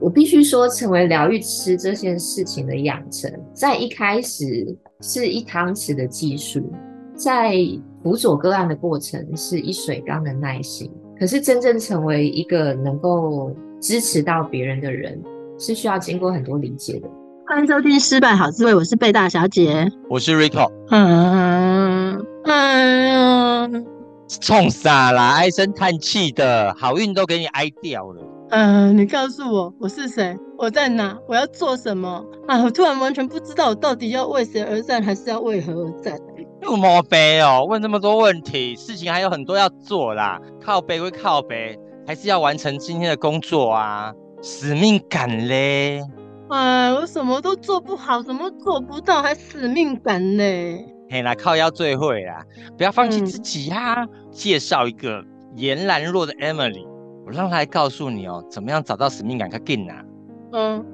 我必须说，成为疗愈师这件事情的养成，在一开始是一汤匙的技术，在辅佐个案的过程是一水缸的耐心。可是真正成为一个能够支持到别人的人，是需要经过很多理解的。欢迎收听《失败好滋味》，我是贝大小姐，我是 Rico。嗯嗯，冲啥啦？唉声叹气的，好运都给你哀掉了。嗯，你告诉我我是谁？我在哪？我要做什么？啊，我突然完全不知道我到底要为谁而战，还是要为何而战？又莫非哦？问这么多问题，事情还有很多要做啦。靠背归靠背，还是要完成今天的工作啊，使命感嘞。哎，我什么都做不好，什么做不到，还使命感嘞？嘿啦，靠腰最会啦，不要放弃自己呀、啊。嗯、介绍一个颜兰若的 Emily。我让他来告诉你哦，怎么样找到使命感？快进来。嗯，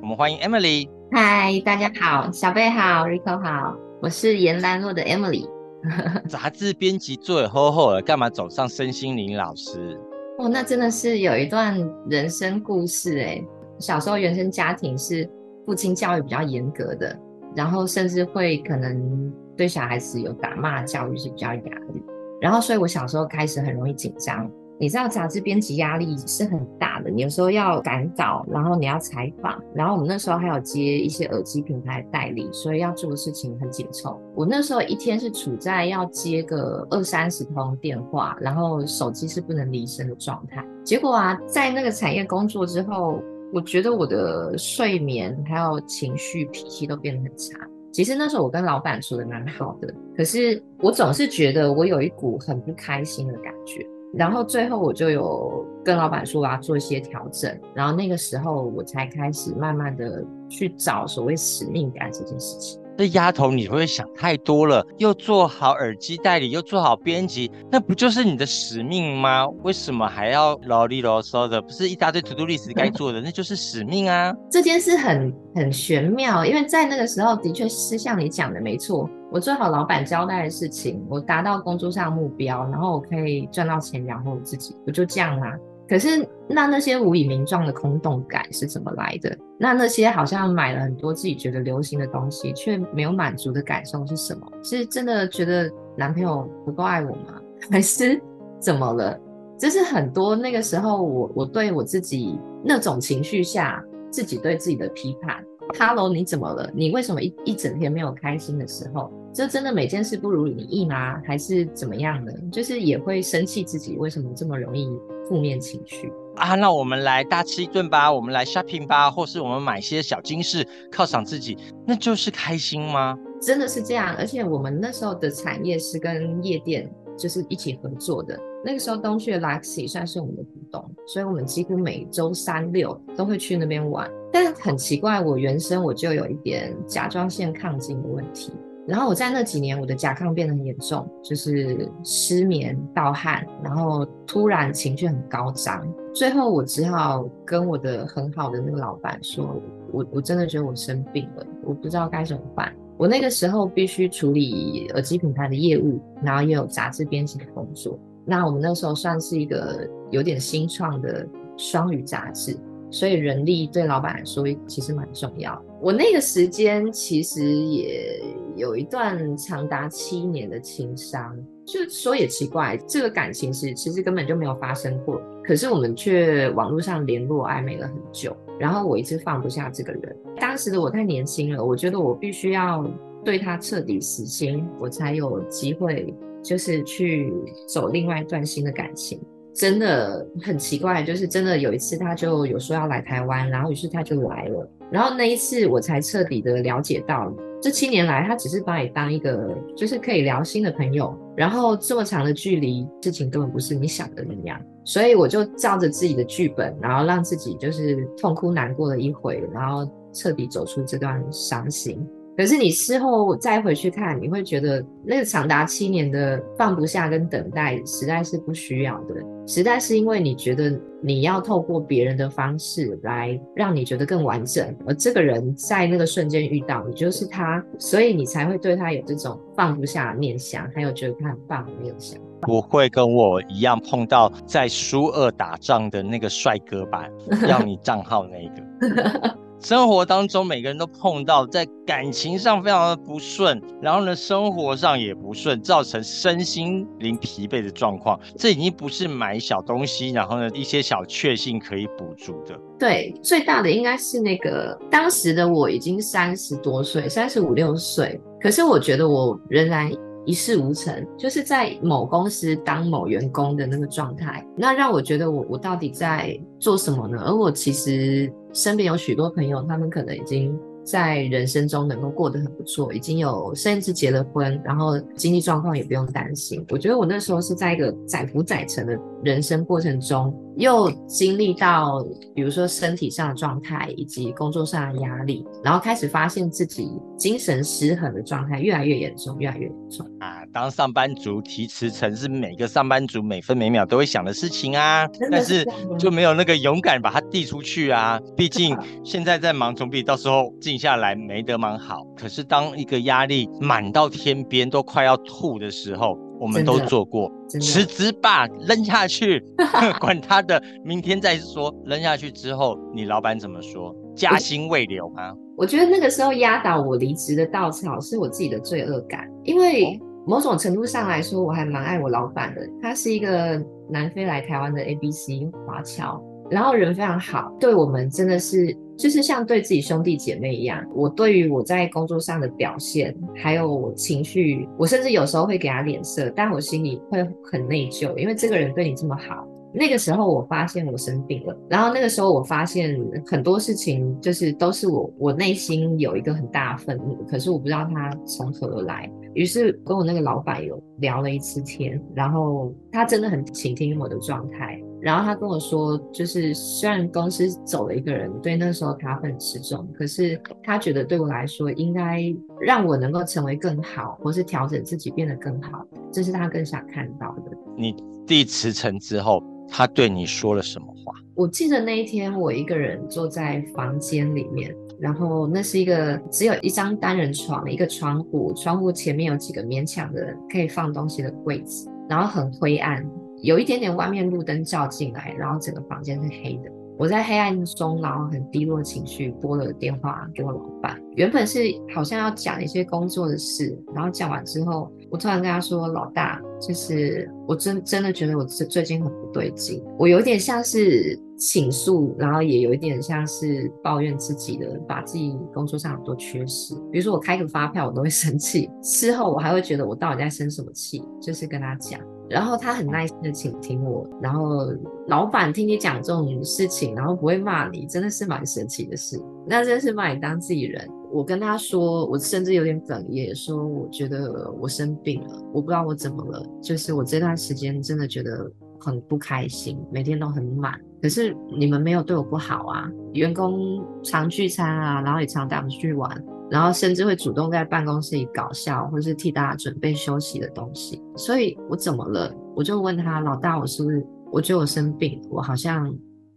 我们欢迎 Emily。嗨，大家好，小贝好，Rico 好，我是颜兰若的 Emily。杂志编辑做得厚厚的，干嘛走上身心灵老师？哦，那真的是有一段人生故事哎。小时候原生家庭是父亲教育比较严格的，然后甚至会可能对小孩子有打骂教育是比较压力，然后所以我小时候开始很容易紧张。你知道杂志编辑压力是很大的，你有时候要赶稿，然后你要采访，然后我们那时候还有接一些耳机品牌代理，所以要做的事情很紧凑。我那时候一天是处在要接个二三十通电话，然后手机是不能离身的状态。结果啊，在那个产业工作之后，我觉得我的睡眠还有情绪脾气都变得很差。其实那时候我跟老板处得蛮好的，可是我总是觉得我有一股很不开心的感觉。然后最后我就有跟老板说我要做一些调整，然后那个时候我才开始慢慢的去找所谓使命感这件事情。这丫头你会想太多了，又做好耳机代理，又做好编辑，那不就是你的使命吗？为什么还要啰里啰嗦的？不是一大堆 to do list 该做的，那就是使命啊！这件事很很玄妙，因为在那个时候的确是像你讲的没错。我做好老板交代的事情，我达到工作上目标，然后我可以赚到钱养活我自己，我就这样啦。可是那那些无以名状的空洞感是怎么来的？那那些好像买了很多自己觉得流行的东西，却没有满足的感受是什么？是真的觉得男朋友不够爱我吗？还是怎么了？这是很多那个时候我我对我自己那种情绪下自己对自己的批判。Hello，你怎么了？你为什么一一整天没有开心的时候？这真的每件事不如你意吗？还是怎么样的？就是也会生气自己为什么这么容易负面情绪啊？那我们来大吃一顿吧，我们来 shopping 吧，或是我们买些小金饰犒赏自己，那就是开心吗？真的是这样，而且我们那时候的产业是跟夜店就是一起合作的。那个时候东区的 Luxy 算是我们的股东，所以我们几乎每周三六都会去那边玩。但很奇怪，我原生我就有一点甲状腺亢进的问题。然后我在那几年，我的甲亢变得很严重，就是失眠、盗汗，然后突然情绪很高涨。最后我只好跟我的很好的那个老板说，我我真的觉得我生病了，我不知道该怎么办。我那个时候必须处理耳机品牌的业务，然后也有杂志编辑的工作。那我们那时候算是一个有点新创的双语杂志。所以人力对老板来说其实蛮重要的。我那个时间其实也有一段长达七年的情伤，就说也奇怪，这个感情是其实根本就没有发生过，可是我们却网络上联络暧昧了很久。然后我一直放不下这个人。当时的我太年轻了，我觉得我必须要对他彻底死心，我才有机会就是去走另外一段新的感情。真的很奇怪，就是真的有一次，他就有说要来台湾，然后于是他就来了，然后那一次我才彻底的了解到，这七年来他只是把你当一个就是可以聊心的朋友，然后这么长的距离，事情根本不是你想的那样，所以我就照着自己的剧本，然后让自己就是痛哭难过了一回，然后彻底走出这段伤心。可是你事后再回去看，你会觉得那个长达七年的放不下跟等待，实在是不需要的。实在是因为你觉得你要透过别人的方式来让你觉得更完整，而这个人在那个瞬间遇到你就是他，所以你才会对他有这种放不下的念想，还有觉得他很棒的念想。不会跟我一样碰到在苏二打仗的那个帅哥吧？要你账号那个。生活当中每个人都碰到，在感情上非常的不顺，然后呢，生活上也不顺，造成身心灵疲惫的状况。这已经不是买小东西，然后呢，一些小确幸可以补足的。对，最大的应该是那个当时的我已经三十多岁，三十五六岁，可是我觉得我仍然。一事无成，就是在某公司当某员工的那个状态，那让我觉得我我到底在做什么呢？而我其实身边有许多朋友，他们可能已经。在人生中能够过得很不错，已经有甚至结了婚，然后经济状况也不用担心。我觉得我那时候是在一个载浮载沉的人生过程中，又经历到比如说身体上的状态以及工作上的压力，然后开始发现自己精神失衡的状态越来越严重，越来越严重啊！当上班族提辞呈是每个上班族每分每秒都会想的事情啊，但是就没有那个勇敢把它递出去啊。毕竟现在在忙，总比到时候静下来没得忙好。可是当一个压力满到天边都快要吐的时候，我们都做过，辞职吧，扔下去，管他的，明天再说。扔下去之后，你老板怎么说？加薪未留吗？我觉得那个时候压倒我离职的稻草是我自己的罪恶感，因为某种程度上来说，我还蛮爱我老板的。他是一个南非来台湾的 ABC 华侨。然后人非常好，对我们真的是就是像对自己兄弟姐妹一样。我对于我在工作上的表现，还有情绪，我甚至有时候会给他脸色，但我心里会很内疚，因为这个人对你这么好。那个时候我发现我生病了，然后那个时候我发现很多事情就是都是我我内心有一个很大的愤怒，可是我不知道它从何而来。于是跟我那个老板有聊了一次天，然后他真的很倾听我的状态。然后他跟我说，就是虽然公司走了一个人，对那时候他很失重，可是他觉得对我来说，应该让我能够成为更好，或是调整自己变得更好，这是他更想看到的。你递辞呈之后，他对你说了什么话？我记得那一天，我一个人坐在房间里面，然后那是一个只有一张单人床，一个窗户，窗户前面有几个勉强的可以放东西的柜子，然后很灰暗。有一点点外面路灯照进来，然后整个房间是黑的。我在黑暗中，然后很低落情绪，拨了电话给我老板。原本是好像要讲一些工作的事，然后讲完之后，我突然跟他说：“老大，就是我真真的觉得我最最近很不对劲，我有点像是倾诉，然后也有一点像是抱怨自己的，把自己工作上很多缺失。比如说我开个发票，我都会生气，事后我还会觉得我到底在生什么气，就是跟他讲。”然后他很耐心的倾听我，然后老板听你讲这种事情，然后不会骂你，真的是蛮神奇的事。那真是把你当自己人。我跟他说，我甚至有点哽咽，说我觉得我生病了，我不知道我怎么了，就是我这段时间真的觉得很不开心，每天都很满。可是你们没有对我不好啊，员工常聚餐啊，然后也常带我们去玩。然后甚至会主动在办公室里搞笑，或是替大家准备休息的东西。所以我怎么了？我就问他，老大，我是不是？我觉得我生病，我好像，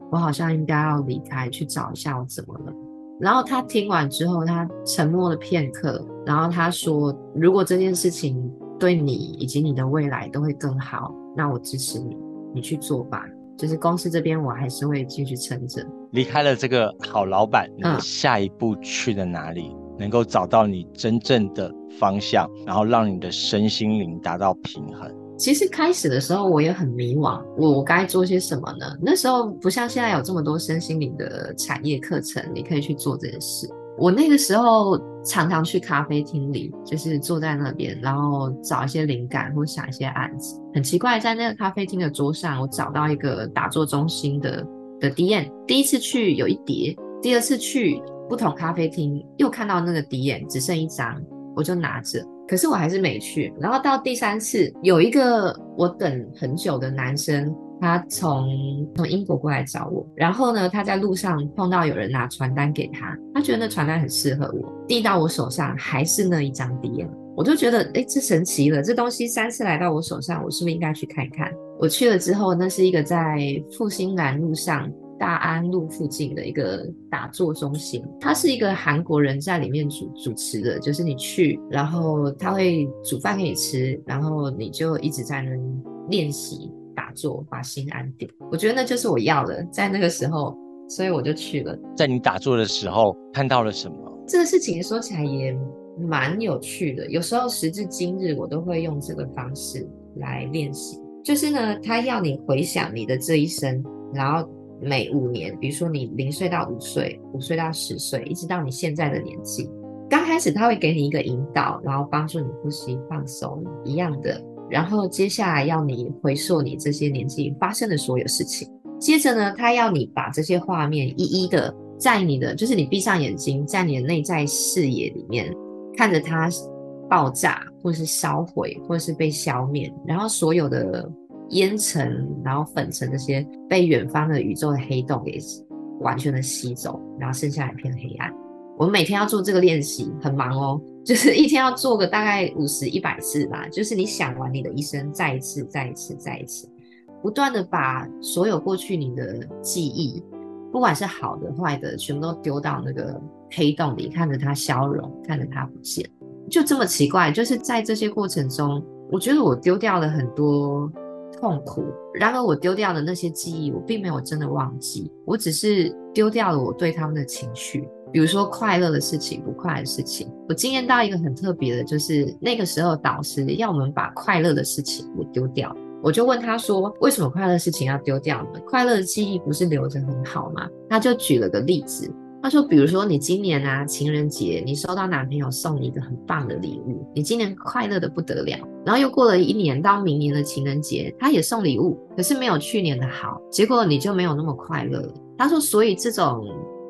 我好像应该要离开，去找一下我怎么了。然后他听完之后，他沉默了片刻，然后他说：“如果这件事情对你以及你的未来都会更好，那我支持你，你去做吧。就是公司这边，我还是会继续撑着。”离开了这个好老板，你下一步去了哪里？嗯能够找到你真正的方向，然后让你的身心灵达到平衡。其实开始的时候我也很迷惘，我该做些什么呢？那时候不像现在有这么多身心灵的产业课程，你可以去做这件事。我那个时候常常去咖啡厅里，就是坐在那边，然后找一些灵感或想一些案子。很奇怪，在那个咖啡厅的桌上，我找到一个打坐中心的的 DM。第一次去有一叠，第二次去。不同咖啡厅又看到那个 DM 只剩一张，我就拿着，可是我还是没去。然后到第三次，有一个我等很久的男生，他从从英国过来找我，然后呢，他在路上碰到有人拿传单给他，他觉得那传单很适合我，递到我手上还是那一张 DM，我就觉得诶，这神奇了，这东西三次来到我手上，我是不是应该去看看？我去了之后，那是一个在复兴南路上。大安路附近的一个打坐中心，它是一个韩国人在里面主主持的，就是你去，然后他会煮饭给你吃，然后你就一直在那练习打坐，把心安定。我觉得那就是我要的，在那个时候，所以我就去了。在你打坐的时候看到了什么？这个事情说起来也蛮有趣的。有时候时至今日，我都会用这个方式来练习。就是呢，他要你回想你的这一生，然后每五年，比如说你零岁到五岁，五岁到十岁，一直到你现在的年纪。刚开始他会给你一个引导，然后帮助你呼吸放松一样的，然后接下来要你回溯你这些年纪发生的所有事情。接着呢，他要你把这些画面一一的在你的，就是你闭上眼睛，在你的内在视野里面看着它爆炸，或是烧毁，或是被消灭，然后所有的烟尘，然后粉尘这些被远方的宇宙的黑洞给完全的吸走，然后剩下一片黑暗。我们每天要做这个练习，很忙哦，就是一天要做个大概五十、一百次吧。就是你想完你的一生，再一次、再一次、再一次，不断的把所有过去你的记忆，不管是好的、坏的，全部都丢到那个黑洞里，看着它消融，看着它不见。就这么奇怪，就是在这些过程中，我觉得我丢掉了很多痛苦。然而，我丢掉的那些记忆，我并没有真的忘记，我只是丢掉了我对他们的情绪。比如说快乐的事情，不快乐的事情，我经验到一个很特别的，就是那个时候导师要我们把快乐的事情给丢掉。我就问他说，为什么快乐事情要丢掉呢？快乐的记忆不是留着很好吗？他就举了个例子，他说，比如说你今年啊情人节，你收到男朋友送你一个很棒的礼物，你今年快乐的不得了。然后又过了一年，到明年的情人节，他也送礼物，可是没有去年的好，结果你就没有那么快乐了。他说，所以这种。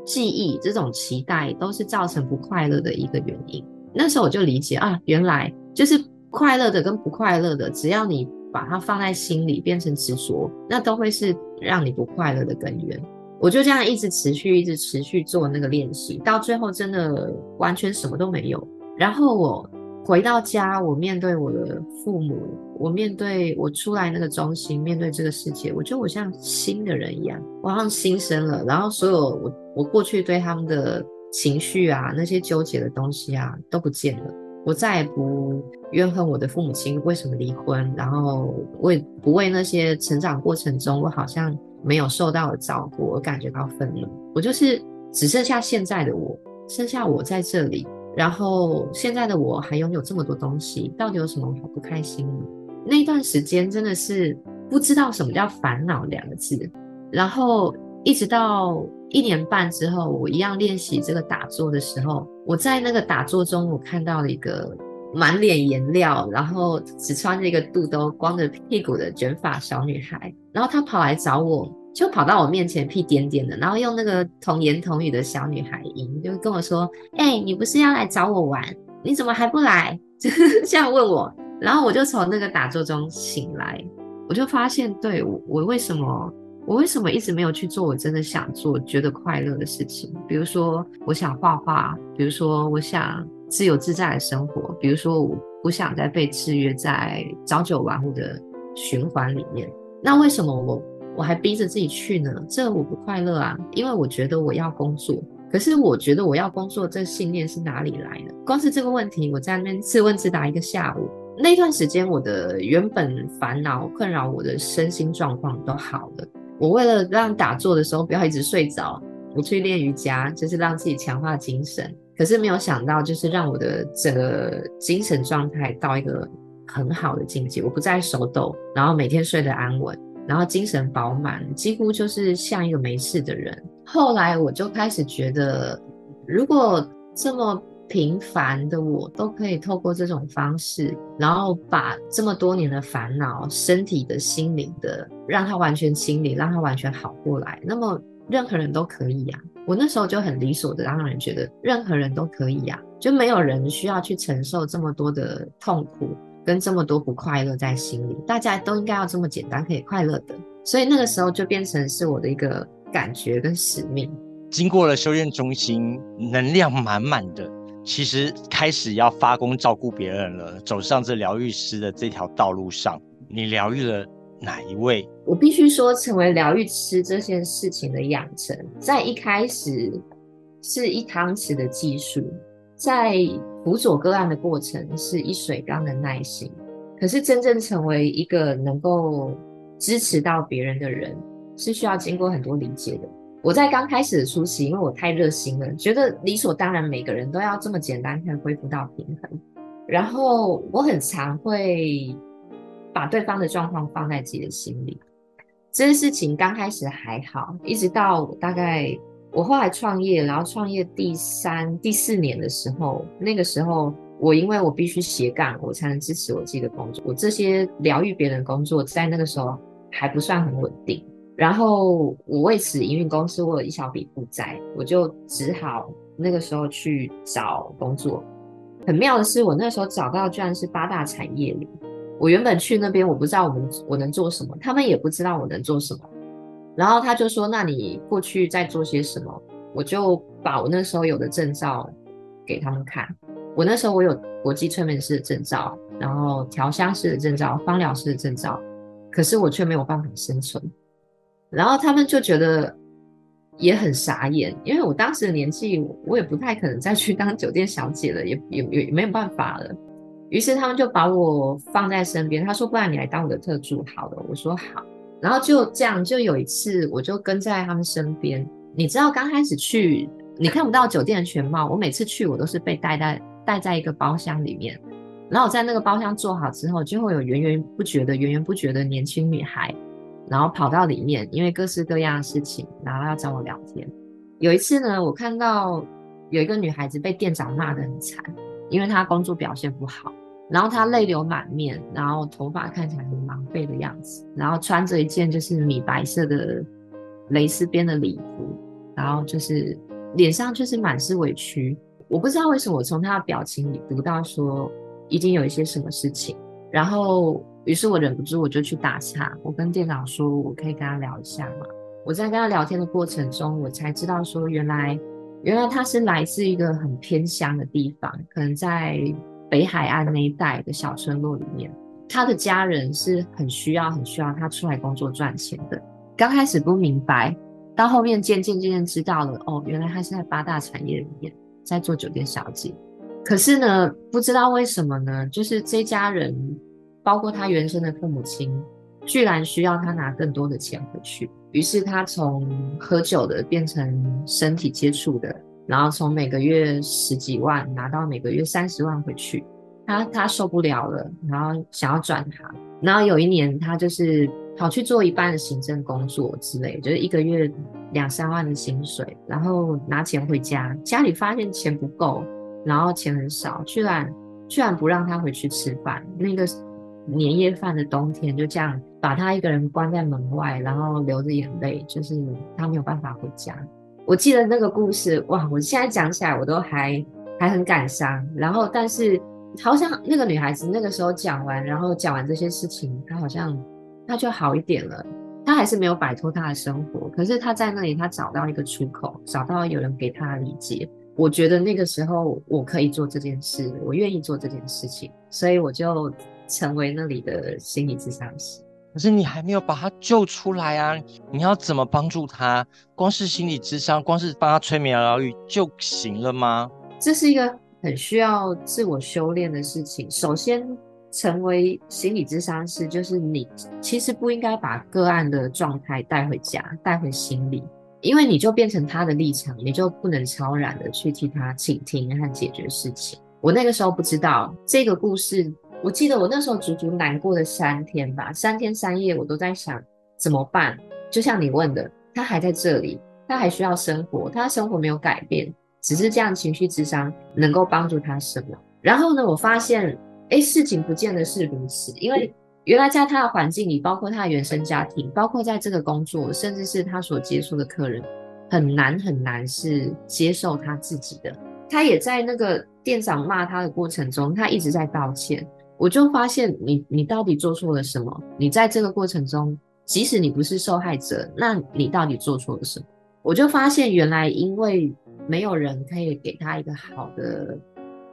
记忆这种期待都是造成不快乐的一个原因。那时候我就理解啊，原来就是快乐的跟不快乐的，只要你把它放在心里变成执着，那都会是让你不快乐的根源。我就这样一直持续，一直持续做那个练习，到最后真的完全什么都没有。然后我。回到家，我面对我的父母，我面对我出来那个中心，面对这个世界，我觉得我像新的人一样，我好像新生了。然后所有我我过去对他们的情绪啊，那些纠结的东西啊，都不见了。我再也不怨恨我的父母亲为什么离婚，然后为不为那些成长过程中我好像没有受到的照顾而感觉到愤怒。我就是只剩下现在的我，剩下我在这里。然后现在的我还拥有这么多东西，到底有什么好不开心呢？那段时间真的是不知道什么叫烦恼两个字。然后一直到一年半之后，我一样练习这个打坐的时候，我在那个打坐中，我看到了一个满脸颜料，然后只穿着一个肚兜、光着屁股的卷发小女孩，然后她跑来找我。就跑到我面前屁颠颠的，然后用那个童言童语的小女孩音，就跟我说：“哎、你不是要来找我玩？你怎么还不来？” 就这样问我。然后我就从那个打坐中醒来，我就发现，对，我，我为什么我为什么一直没有去做我真的想做、觉得快乐的事情？比如说，我想画画；比如说，我想自由自在的生活；比如说，我不想再被制约在朝九晚五的循环里面。那为什么我？我还逼着自己去呢，这我不快乐啊，因为我觉得我要工作。可是我觉得我要工作，这信念是哪里来的？光是这个问题，我在那边自问自答一个下午。那段时间，我的原本烦恼困扰我的身心状况都好了。我为了让打坐的时候不要一直睡着，我去练瑜伽，就是让自己强化精神。可是没有想到，就是让我的整个精神状态到一个很好的境界，我不再手抖，然后每天睡得安稳。然后精神饱满，几乎就是像一个没事的人。后来我就开始觉得，如果这么平凡的我都可以透过这种方式，然后把这么多年的烦恼、身体的、心灵的，让它完全清理，让它完全好过来，那么任何人都可以呀。我那时候就很理所当然觉得，任何人都可以呀，就没有人需要去承受这么多的痛苦。跟这么多不快乐在心里，大家都应该要这么简单可以快乐的，所以那个时候就变成是我的一个感觉跟使命。经过了修炼中心，能量满满的，其实开始要发功照顾别人了。走上这疗愈师的这条道路上，你疗愈了哪一位？我必须说，成为疗愈师这件事情的养成，在一开始是一汤匙的技术。在辅佐个案的过程是一水缸的耐心，可是真正成为一个能够支持到别人的人，是需要经过很多理解的。我在刚开始的初期，因为我太热心了，觉得理所当然每个人都要这么简单才恢复到平衡。然后我很常会把对方的状况放在自己的心里。这件事情刚开始还好，一直到大概我后来创业，然后创业第三、第四年的时候，那个时候我因为我必须斜杠，我才能支持我自己的工作。我这些疗愈别人工作，在那个时候还不算很稳定。然后我为此营运公司，我有一小笔负债，我就只好那个时候去找工作。很妙的是，我那时候找到居然是八大产业里。我原本去那边，我不知道我们我能做什么，他们也不知道我能做什么。然后他就说：“那你过去在做些什么？”我就把我那时候有的证照给他们看。我那时候我有国际催眠师的证照，然后调香师的证照，芳疗师的证照，可是我却没有办法生存。然后他们就觉得也很傻眼，因为我当时的年纪，我也不太可能再去当酒店小姐了，也也也没有办法了。于是他们就把我放在身边，他说：“不然你来当我的特助好了。”我说：“好。”然后就这样，就有一次我就跟在他们身边。你知道，刚开始去你看不到酒店的全貌，我每次去我都是被带在带在一个包厢里面，然后我在那个包厢坐好之后，就会有源源不绝的源源不绝的年轻女孩，然后跑到里面，因为各式各样的事情，然后要找我聊天。有一次呢，我看到有一个女孩子被店长骂得很惨，因为她工作表现不好。然后他泪流满面，然后头发看起来很狼狈的样子，然后穿着一件就是米白色的蕾丝边的礼服，然后就是脸上就是满是委屈。我不知道为什么我从他的表情里读到说一定有一些什么事情，然后于是我忍不住我就去打岔，我跟店长说我可以跟他聊一下嘛。我在跟他聊天的过程中，我才知道说原来原来他是来自一个很偏乡的地方，可能在。北海岸那一带的小村落里面，他的家人是很需要、很需要他出来工作赚钱的。刚开始不明白，到后面渐渐渐渐知道了，哦，原来他是在八大产业里面在做酒店小姐。可是呢，不知道为什么呢，就是这家人，包括他原生的父母亲，居然需要他拿更多的钱回去。于是他从喝酒的变成身体接触的。然后从每个月十几万拿到每个月三十万回去，他他受不了了，然后想要转行。然后有一年他就是跑去做一半的行政工作之类，就是一个月两三万的薪水，然后拿钱回家，家里发现钱不够，然后钱很少，居然居然不让他回去吃饭。那个年夜饭的冬天就这样把他一个人关在门外，然后流着眼泪，就是他没有办法回家。我记得那个故事，哇！我现在讲起来我都还还很感伤。然后，但是好像那个女孩子那个时候讲完，然后讲完这些事情，她好像她就好一点了。她还是没有摆脱她的生活，可是她在那里，她找到一个出口，找到有人给她理解。我觉得那个时候我可以做这件事，我愿意做这件事情，所以我就成为那里的心理咨商师。可是你还没有把他救出来啊！你要怎么帮助他？光是心理智商，光是帮他催眠疗愈就行了吗？这是一个很需要自我修炼的事情。首先，成为心理智商师，就是你其实不应该把个案的状态带回家，带回心里，因为你就变成他的立场，你就不能超然的去替他倾听和解决事情。我那个时候不知道这个故事。我记得我那时候足足难过了三天吧，三天三夜我都在想怎么办。就像你问的，他还在这里，他还需要生活，他的生活没有改变，只是这样情绪智商能够帮助他什么？然后呢，我发现，哎，事情不见得是如此，因为原来在他的环境里，包括他的原生家庭，包括在这个工作，甚至是他所接触的客人，很难很难是接受他自己的。他也在那个店长骂他的过程中，他一直在道歉。我就发现你，你到底做错了什么？你在这个过程中，即使你不是受害者，那你到底做错了什么？我就发现，原来因为没有人可以给他一个好的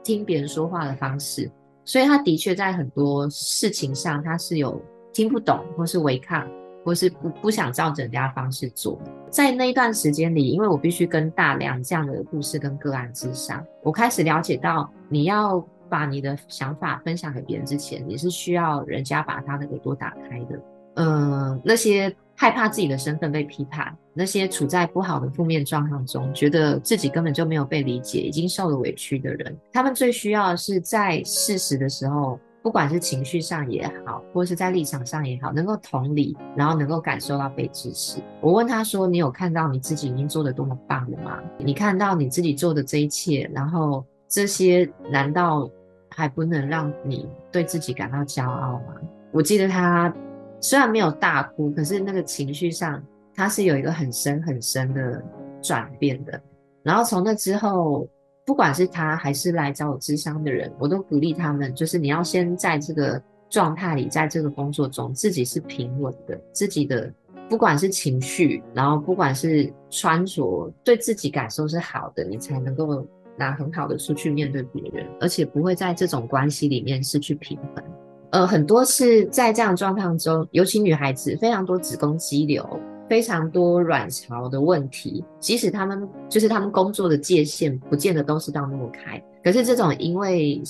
听别人说话的方式，所以他的确在很多事情上他是有听不懂，或是违抗，或是不不想照着人家的方式做。在那一段时间里，因为我必须跟大量这样的故事跟个案之上，我开始了解到你要。把你的想法分享给别人之前，你是需要人家把他的耳朵打开的。嗯、那些害怕自己的身份被批判，那些处在不好的负面状况中，觉得自己根本就没有被理解，已经受了委屈的人，他们最需要的是在适时的时候，不管是情绪上也好，或者是在立场上也好，能够同理，然后能够感受到被支持。我问他说：“你有看到你自己已经做得多么棒了吗？你看到你自己做的这一切，然后这些难道还不能让你对自己感到骄傲吗？”我记得他。虽然没有大哭，可是那个情绪上，他是有一个很深很深的转变的。然后从那之后，不管是他还是来找我咨商的人，我都鼓励他们，就是你要先在这个状态里，在这个工作中，自己是平稳的，自己的不管是情绪，然后不管是穿着，对自己感受是好的，你才能够拿很好的出去面对别人，而且不会在这种关系里面失去平衡。呃，很多是在这样的状况中，尤其女孩子非常多子宫肌瘤，非常多卵巢的问题。即使他们就是他们工作的界限，不见得都是到那么开。可是这种因为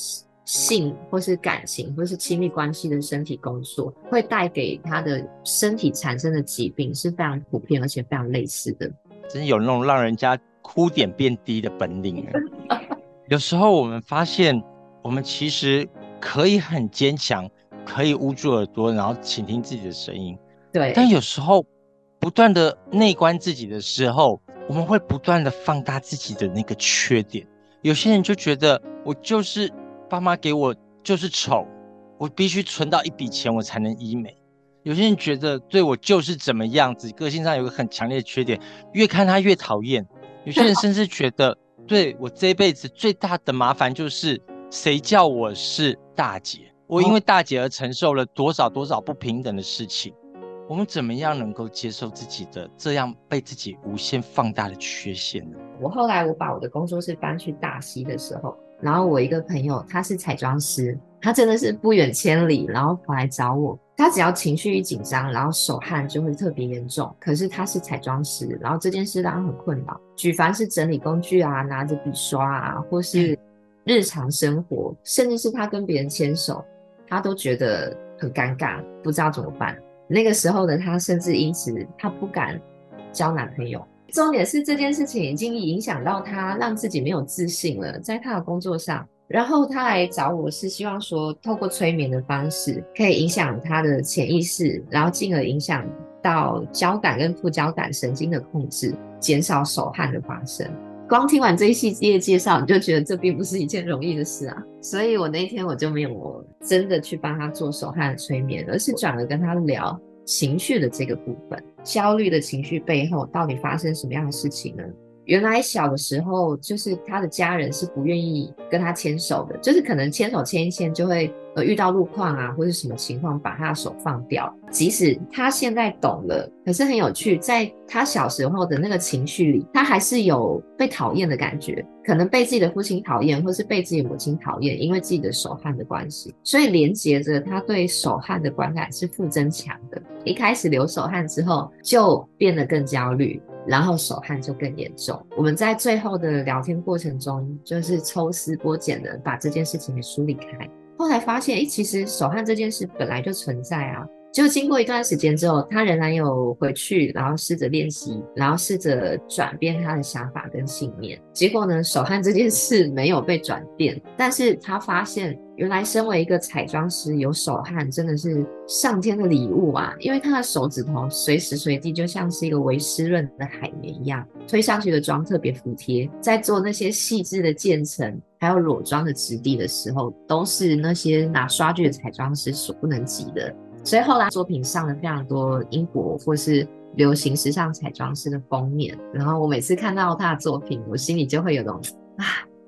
性或是感情或是亲密关系的身体工作，会带给她的身体产生的疾病是非常普遍而且非常类似的。真有那种让人家哭点变低的本领。有时候我们发现，我们其实可以很坚强。可以捂住耳朵，然后倾听自己的声音。对，但有时候不断的内观自己的时候，我们会不断的放大自己的那个缺点。有些人就觉得我就是爸妈给我就是丑，我必须存到一笔钱我才能医美。有些人觉得对我就是怎么样子，个性上有个很强烈的缺点，越看他越讨厌。有些人甚至觉得对我这辈子最大的麻烦就是谁叫我是大姐。我因为大姐而承受了多少多少不平等的事情，我们怎么样能够接受自己的这样被自己无限放大的缺陷呢？我后来我把我的工作室搬去大溪的时候，然后我一个朋友他是彩妆师，他真的是不远千里，然后跑来找我。他只要情绪一紧张，然后手汗就会特别严重。可是他是彩妆师，然后这件事让他很困扰。举凡是整理工具啊，拿着笔刷啊，或是日常生活，甚至是他跟别人牵手。他都觉得很尴尬，不知道怎么办。那个时候的他，甚至因此他不敢交男朋友。重点是这件事情已经影响到他，让自己没有自信了，在他的工作上。然后他来找我是希望说，透过催眠的方式，可以影响他的潜意识，然后进而影响到交感跟副交感神经的控制，减少手汗的发生。光听完这一系列介绍，你就觉得这并不是一件容易的事啊。所以我那天我就没有真的去帮他做手汗的催眠，而是转而跟他聊情绪的这个部分，焦虑的情绪背后到底发生什么样的事情呢？原来小的时候，就是他的家人是不愿意跟他牵手的，就是可能牵手牵一牵就会呃遇到路况啊，或者什么情况把他的手放掉。即使他现在懂了，可是很有趣，在他小时候的那个情绪里，他还是有被讨厌的感觉，可能被自己的父亲讨厌，或是被自己母亲讨厌，因为自己的手汗的关系，所以连接着他对手汗的观感是负增强的。一开始流手汗之后，就变得更焦虑。然后手汗就更严重。我们在最后的聊天过程中，就是抽丝剥茧的把这件事情给梳理开。后来发现，诶，其实手汗这件事本来就存在啊。就经过一段时间之后，他仍然有回去，然后试着练习，然后试着转变他的想法跟信念。结果呢，手汗这件事没有被转变，但是他发现，原来身为一个彩妆师，有手汗真的是上天的礼物啊！因为他的手指头随时随地就像是一个微湿润的海绵一样，推上去的妆特别服帖，在做那些细致的渐层，还有裸妆的质地的时候，都是那些拿刷具的彩妆师所不能及的。所以后来作品上了非常多英国或是流行时尚彩妆师的封面，然后我每次看到他的作品，我心里就会有种啊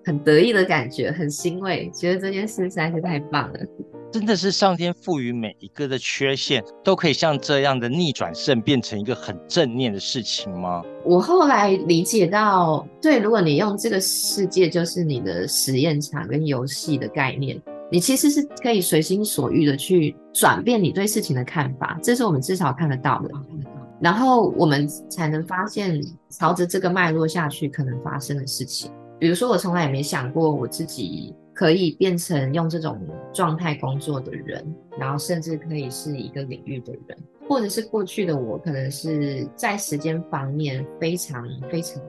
很得意的感觉，很欣慰，觉得这件事实在是太棒了。真的是上天赋予每一个的缺陷，都可以像这样的逆转胜变成一个很正念的事情吗？我后来理解到，对，如果你用这个世界就是你的实验场跟游戏的概念。你其实是可以随心所欲的去转变你对事情的看法，这是我们至少看得到的。然后我们才能发现朝着这个脉络下去可能发生的事情。比如说，我从来也没想过我自己可以变成用这种状态工作的人，然后甚至可以是一个领域的人，或者是过去的我可能是在时间方面非常非常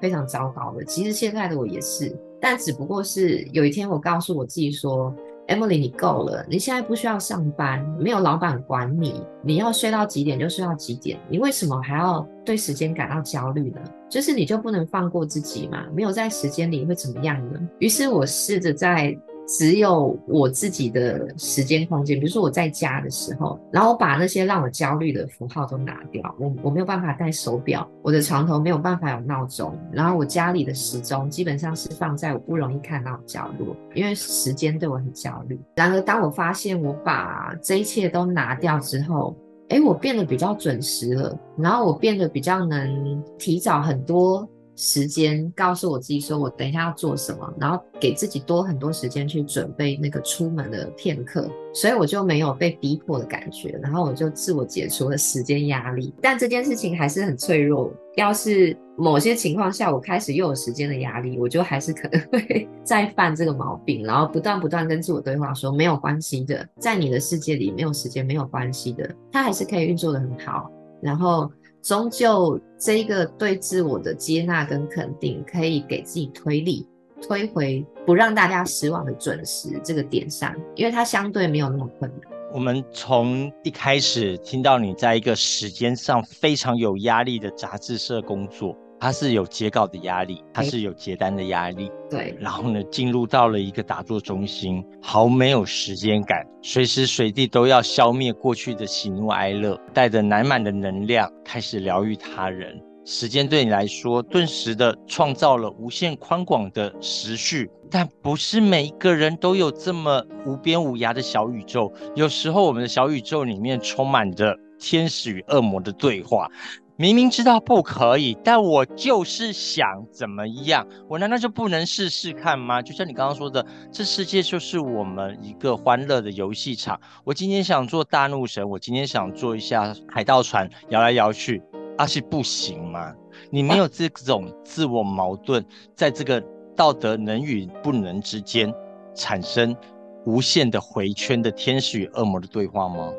非常糟糕的。其实现在的我也是，但只不过是有一天我告诉我自己说。Emily，你够了，你现在不需要上班，没有老板管你，你要睡到几点就睡到几点，你为什么还要对时间感到焦虑呢？就是你就不能放过自己吗？没有在时间里会怎么样呢？于是我试着在。只有我自己的时间空间，比如说我在家的时候，然后我把那些让我焦虑的符号都拿掉。我我没有办法戴手表，我的床头没有办法有闹钟，然后我家里的时钟基本上是放在我不容易看到的角落，因为时间对我很焦虑。然而，当我发现我把这一切都拿掉之后，哎，我变得比较准时了，然后我变得比较能提早很多。时间告诉我自己说，我等一下要做什么，然后给自己多很多时间去准备那个出门的片刻，所以我就没有被逼迫的感觉，然后我就自我解除了时间压力。但这件事情还是很脆弱，要是某些情况下我开始又有时间的压力，我就还是可能会 再犯这个毛病，然后不断不断跟自我对话说，没有关系的，在你的世界里没有时间没有关系的，它还是可以运作得很好，然后。终究，这一个对自我的接纳跟肯定，可以给自己推力，推回不让大家失望的准时这个点上，因为它相对没有那么困难。我们从一开始听到你在一个时间上非常有压力的杂志社工作。他是有截稿的压力，他是有接单的压力，对。然后呢，进入到了一个打坐中心，毫没有时间感，随时随地都要消灭过去的喜怒哀乐，带着满满的能量开始疗愈他人。时间对你来说，顿时的创造了无限宽广的时序，但不是每一个人都有这么无边无涯的小宇宙。有时候，我们的小宇宙里面充满着天使与恶魔的对话。明明知道不可以，但我就是想怎么样？我难道就不能试试看吗？就像你刚刚说的，这世界就是我们一个欢乐的游戏场。我今天想做大怒神，我今天想做一下海盗船摇来摇去，而、啊、是不行吗？你没有这种自我矛盾，在这个道德能与不能之间产生无限的回圈的天使与恶魔的对话吗？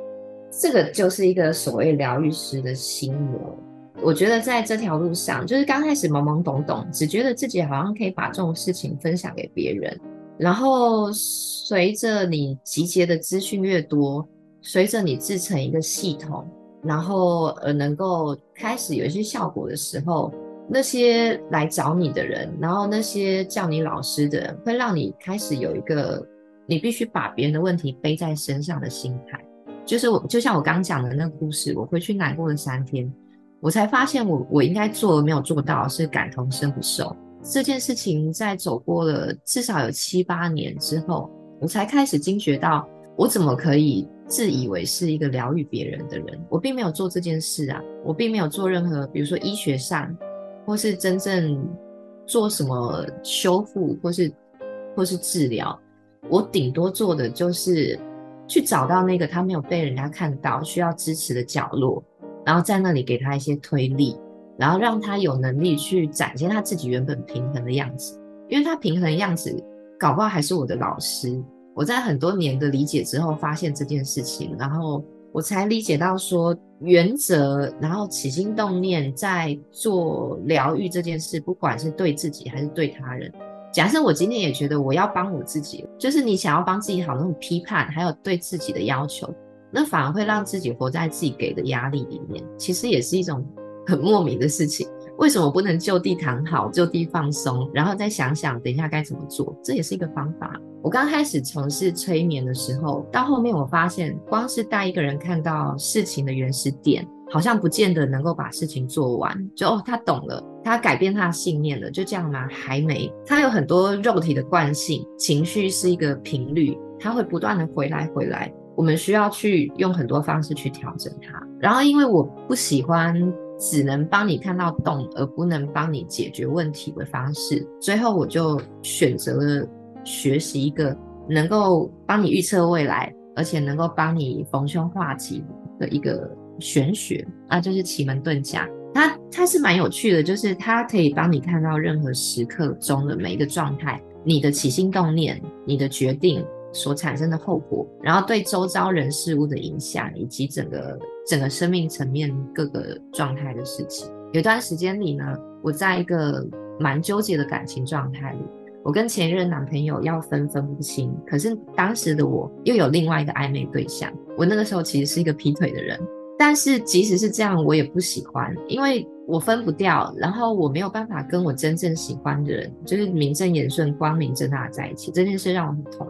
这个就是一个所谓疗愈师的心魔。我觉得在这条路上，就是刚开始懵懵懂懂，只觉得自己好像可以把这种事情分享给别人。然后随着你集结的资讯越多，随着你制成一个系统，然后呃能够开始有一些效果的时候，那些来找你的人，然后那些叫你老师的人，会让你开始有一个你必须把别人的问题背在身上的心态。就是我，就像我刚讲的那个故事，我回去难过了三天，我才发现我我应该做没有做到是感同身受这件事情。在走过了至少有七八年之后，我才开始惊觉到，我怎么可以自以为是一个疗愈别人的人？我并没有做这件事啊，我并没有做任何，比如说医学上，或是真正做什么修复，或是或是治疗，我顶多做的就是。去找到那个他没有被人家看到需要支持的角落，然后在那里给他一些推力，然后让他有能力去展现他自己原本平衡的样子。因为他平衡的样子，搞不好还是我的老师。我在很多年的理解之后，发现这件事情，然后我才理解到说原则，然后起心动念在做疗愈这件事，不管是对自己还是对他人。假设我今天也觉得我要帮我自己，就是你想要帮自己好那种批判，还有对自己的要求，那反而会让自己活在自己给的压力里面，其实也是一种很莫名的事情。为什么不能就地躺好，就地放松，然后再想想等一下该怎么做？这也是一个方法。我刚开始从事催眠的时候，到后面我发现，光是带一个人看到事情的原始点。好像不见得能够把事情做完，就哦，他懂了，他改变他的信念了，就这样吗？还没，他有很多肉体的惯性，情绪是一个频率，他会不断的回来回来，我们需要去用很多方式去调整它。然后，因为我不喜欢只能帮你看到洞，而不能帮你解决问题的方式，最后我就选择了学习一个能够帮你预测未来，而且能够帮你逢凶化吉的一个。玄学啊，就是奇门遁甲，它它是蛮有趣的，就是它可以帮你看到任何时刻中的每一个状态，你的起心动念、你的决定所产生的后果，然后对周遭人事物的影响，以及整个整个生命层面各个状态的事情。有段时间里呢，我在一个蛮纠结的感情状态里，我跟前任男朋友要分分不清，可是当时的我又有另外一个暧昧对象，我那个时候其实是一个劈腿的人。但是即使是这样，我也不喜欢，因为我分不掉，然后我没有办法跟我真正喜欢的人，就是名正言顺、光明正大在一起。这件事让我很痛。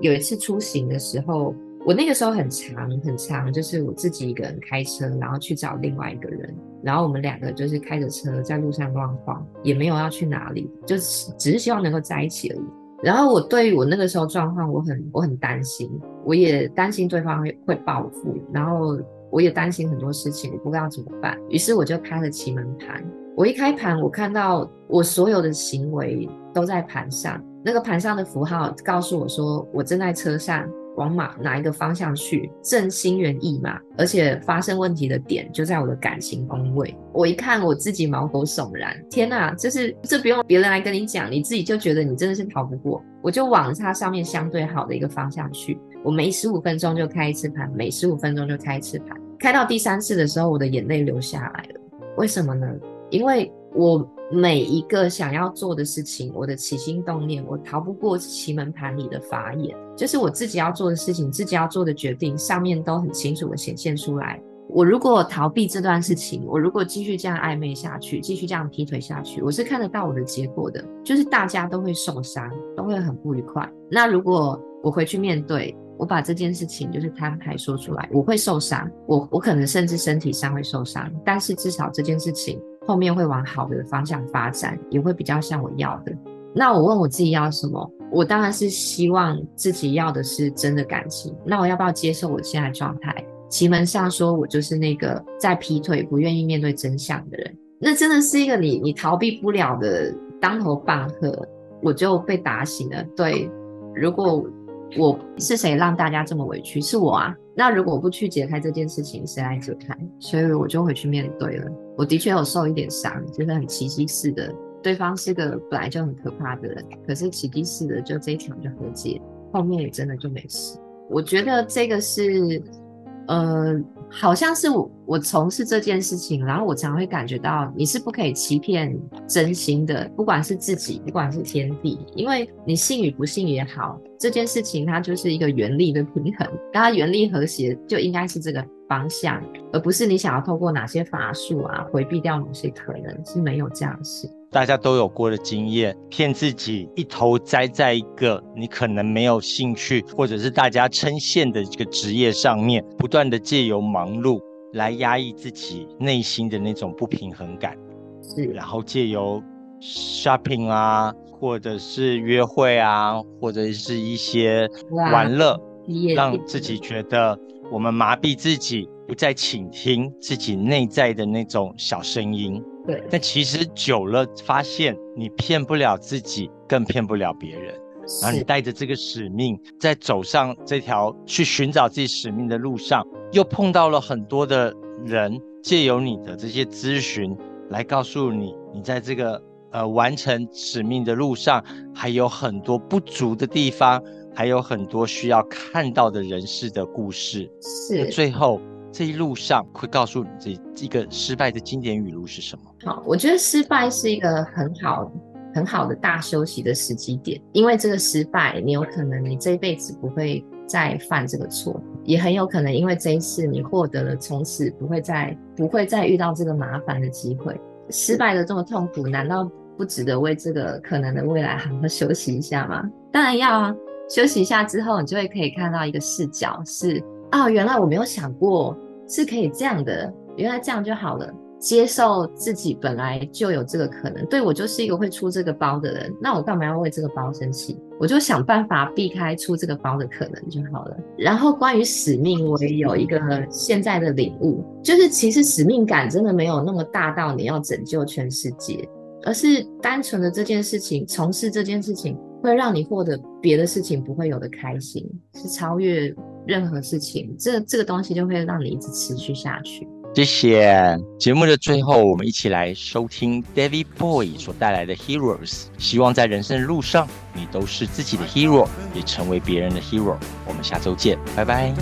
有一次出行的时候，我那个时候很长很长，就是我自己一个人开车，然后去找另外一个人，然后我们两个就是开着车在路上乱晃，也没有要去哪里，就只是希望能够在一起而已。然后我对于我那个时候状况，我很我很担心，我也担心对方会会报复，然后。我也担心很多事情，我不知道怎么办。于是我就开了奇门盘。我一开盘，我看到我所有的行为都在盘上，那个盘上的符号告诉我说，我正在车上往马哪一个方向去，正心猿意马，而且发生问题的点就在我的感情宫位。我一看，我自己毛骨悚然。天哪，这是这不用别人来跟你讲，你自己就觉得你真的是逃不过。我就往它上面相对好的一个方向去。我每十五分钟就开一次盘，每十五分钟就开一次盘。开到第三次的时候，我的眼泪流下来了。为什么呢？因为我每一个想要做的事情，我的起心动念，我逃不过奇门盘里的法眼，就是我自己要做的事情，自己要做的决定，上面都很清楚的显现出来。我如果逃避这段事情，我如果继续这样暧昧下去，继续这样劈腿下去，我是看得到我的结果的，就是大家都会受伤，都会很不愉快。那如果我回去面对，我把这件事情就是摊牌说出来，我会受伤，我我可能甚至身体上会受伤，但是至少这件事情后面会往好的方向发展，也会比较像我要的。那我问我自己要什么？我当然是希望自己要的是真的感情。那我要不要接受我现在状态？奇门上说我就是那个在劈腿、不愿意面对真相的人，那真的是一个你你逃避不了的当头棒喝，我就被打醒了。对，如果。我是谁让大家这么委屈？是我啊。那如果不去解开这件事情，谁来解开？所以我就回去面对了。我的确有受一点伤，就是很奇迹似的。对方是个本来就很可怕的人，可是奇迹似的，就这一场就和解，后面也真的就没事。我觉得这个是。呃，好像是我我从事这件事情，然后我常会感觉到你是不可以欺骗真心的，不管是自己，不管是天地，因为你信与不信也好，这件事情它就是一个原力的平衡，当它原力和谐就应该是这个方向，而不是你想要透过哪些法术啊回避掉某些可能，是没有这样的事。大家都有过的经验，骗自己一头栽在一个你可能没有兴趣，或者是大家称羡的这个职业上面，不断的借由忙碌来压抑自己内心的那种不平衡感，然后借由 shopping 啊，或者是约会啊，或者是一些玩乐，让自己觉得我们麻痹自己，不再倾听自己内在的那种小声音。对，但其实久了，发现你骗不了自己，更骗不了别人。然后你带着这个使命，在走上这条去寻找自己使命的路上，又碰到了很多的人，借由你的这些咨询，来告诉你，你在这个呃完成使命的路上，还有很多不足的地方，还有很多需要看到的人事的故事。是，最后。这一路上会告诉你这一个失败的经典语录是什么？好，我觉得失败是一个很好很好的大休息的时机点，因为这个失败，你有可能你这一辈子不会再犯这个错，也很有可能因为这一次你获得了从此不会再不会再遇到这个麻烦的机会。失败的这么痛苦，难道不值得为这个可能的未来好好休息一下吗？当然要啊，休息一下之后，你就会可以看到一个视角是。啊，原来我没有想过是可以这样的，原来这样就好了。接受自己本来就有这个可能，对，我就是一个会出这个包的人，那我干嘛要为这个包生气？我就想办法避开出这个包的可能就好了。然后关于使命，我也有一个现在的领悟，就是其实使命感真的没有那么大到你要拯救全世界，而是单纯的这件事情，从事这件事情会让你获得别的事情不会有的开心，是超越。任何事情，这这个东西就会让你一直持续下去。谢谢。节目的最后，我们一起来收听 David Boy 所带来的 Heroes。希望在人生的路上，你都是自己的 hero，也成为别人的 hero。我们下周见，拜拜。